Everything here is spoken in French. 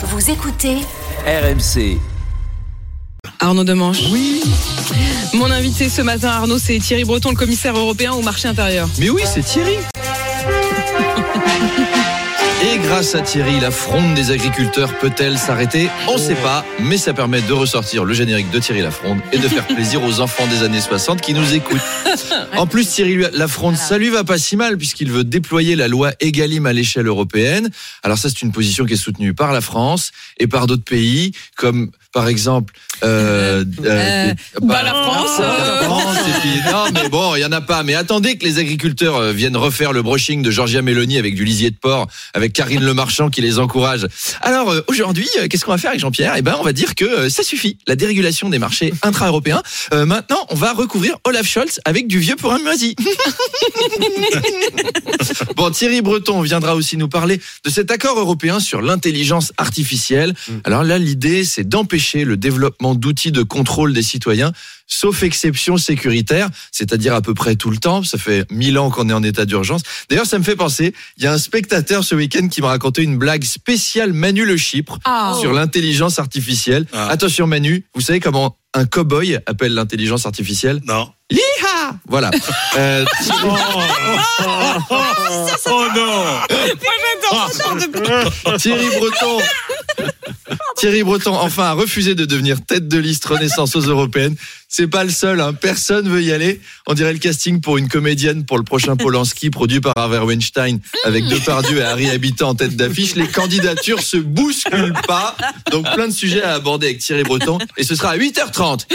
Vous écoutez RMC. Arnaud Demanche. Oui. Mon invité ce matin, Arnaud, c'est Thierry Breton, le commissaire européen au marché intérieur. Mais oui, c'est Thierry. Et grâce à Thierry, la fronde des agriculteurs peut-elle s'arrêter On ne sait pas, mais ça permet de ressortir le générique de Thierry Lafronde et de faire plaisir aux enfants des années 60 qui nous écoutent. En plus, Thierry Lafronde, ça lui va pas si mal puisqu'il veut déployer la loi Egalim à l'échelle européenne. Alors ça, c'est une position qui est soutenue par la France et par d'autres pays comme par exemple euh, euh, bah, la France, la France et puis, non mais bon il y en a pas. Mais attendez que les agriculteurs euh, viennent refaire le brushing de Georgia Meloni avec du lisier de porc avec Karine Le Marchand qui les encourage. Alors euh, aujourd'hui qu'est-ce qu'on va faire avec Jean-Pierre? Eh ben on va dire que ça suffit la dérégulation des marchés intra-européens. Maintenant on va recouvrir Olaf Scholz avec du vieux pour un moisi bon Thierry Breton viendra aussi nous parler de cet accord européen sur l'intelligence artificielle. Mm. alors là l'idée c'est d'empêcher le développement d'outils de contrôle des citoyens, sauf exception sécuritaire, c'est-à-dire à peu près tout le temps. Ça fait mille ans qu'on est en état d'urgence. D'ailleurs, ça me fait penser, il y a un spectateur ce week-end qui m'a raconté une blague spéciale Manu le Chypre Ah. sur l'intelligence artificielle. Ah. Attention Manu, vous savez comment un cow-boy appelle l'intelligence artificielle? Non. Liha Voilà. Euh, Oh non Thierry Breton. Thierry Breton, enfin, a refusé de devenir tête de liste Renaissance aux Européennes. C'est pas le seul, hein. personne veut y aller. On dirait le casting pour une comédienne pour le prochain Polanski, produit par Harvey Weinstein, avec Depardieu et Harry Habitant en tête d'affiche. Les candidatures se bousculent pas. Donc plein de sujets à aborder avec Thierry Breton. Et ce sera à 8h30.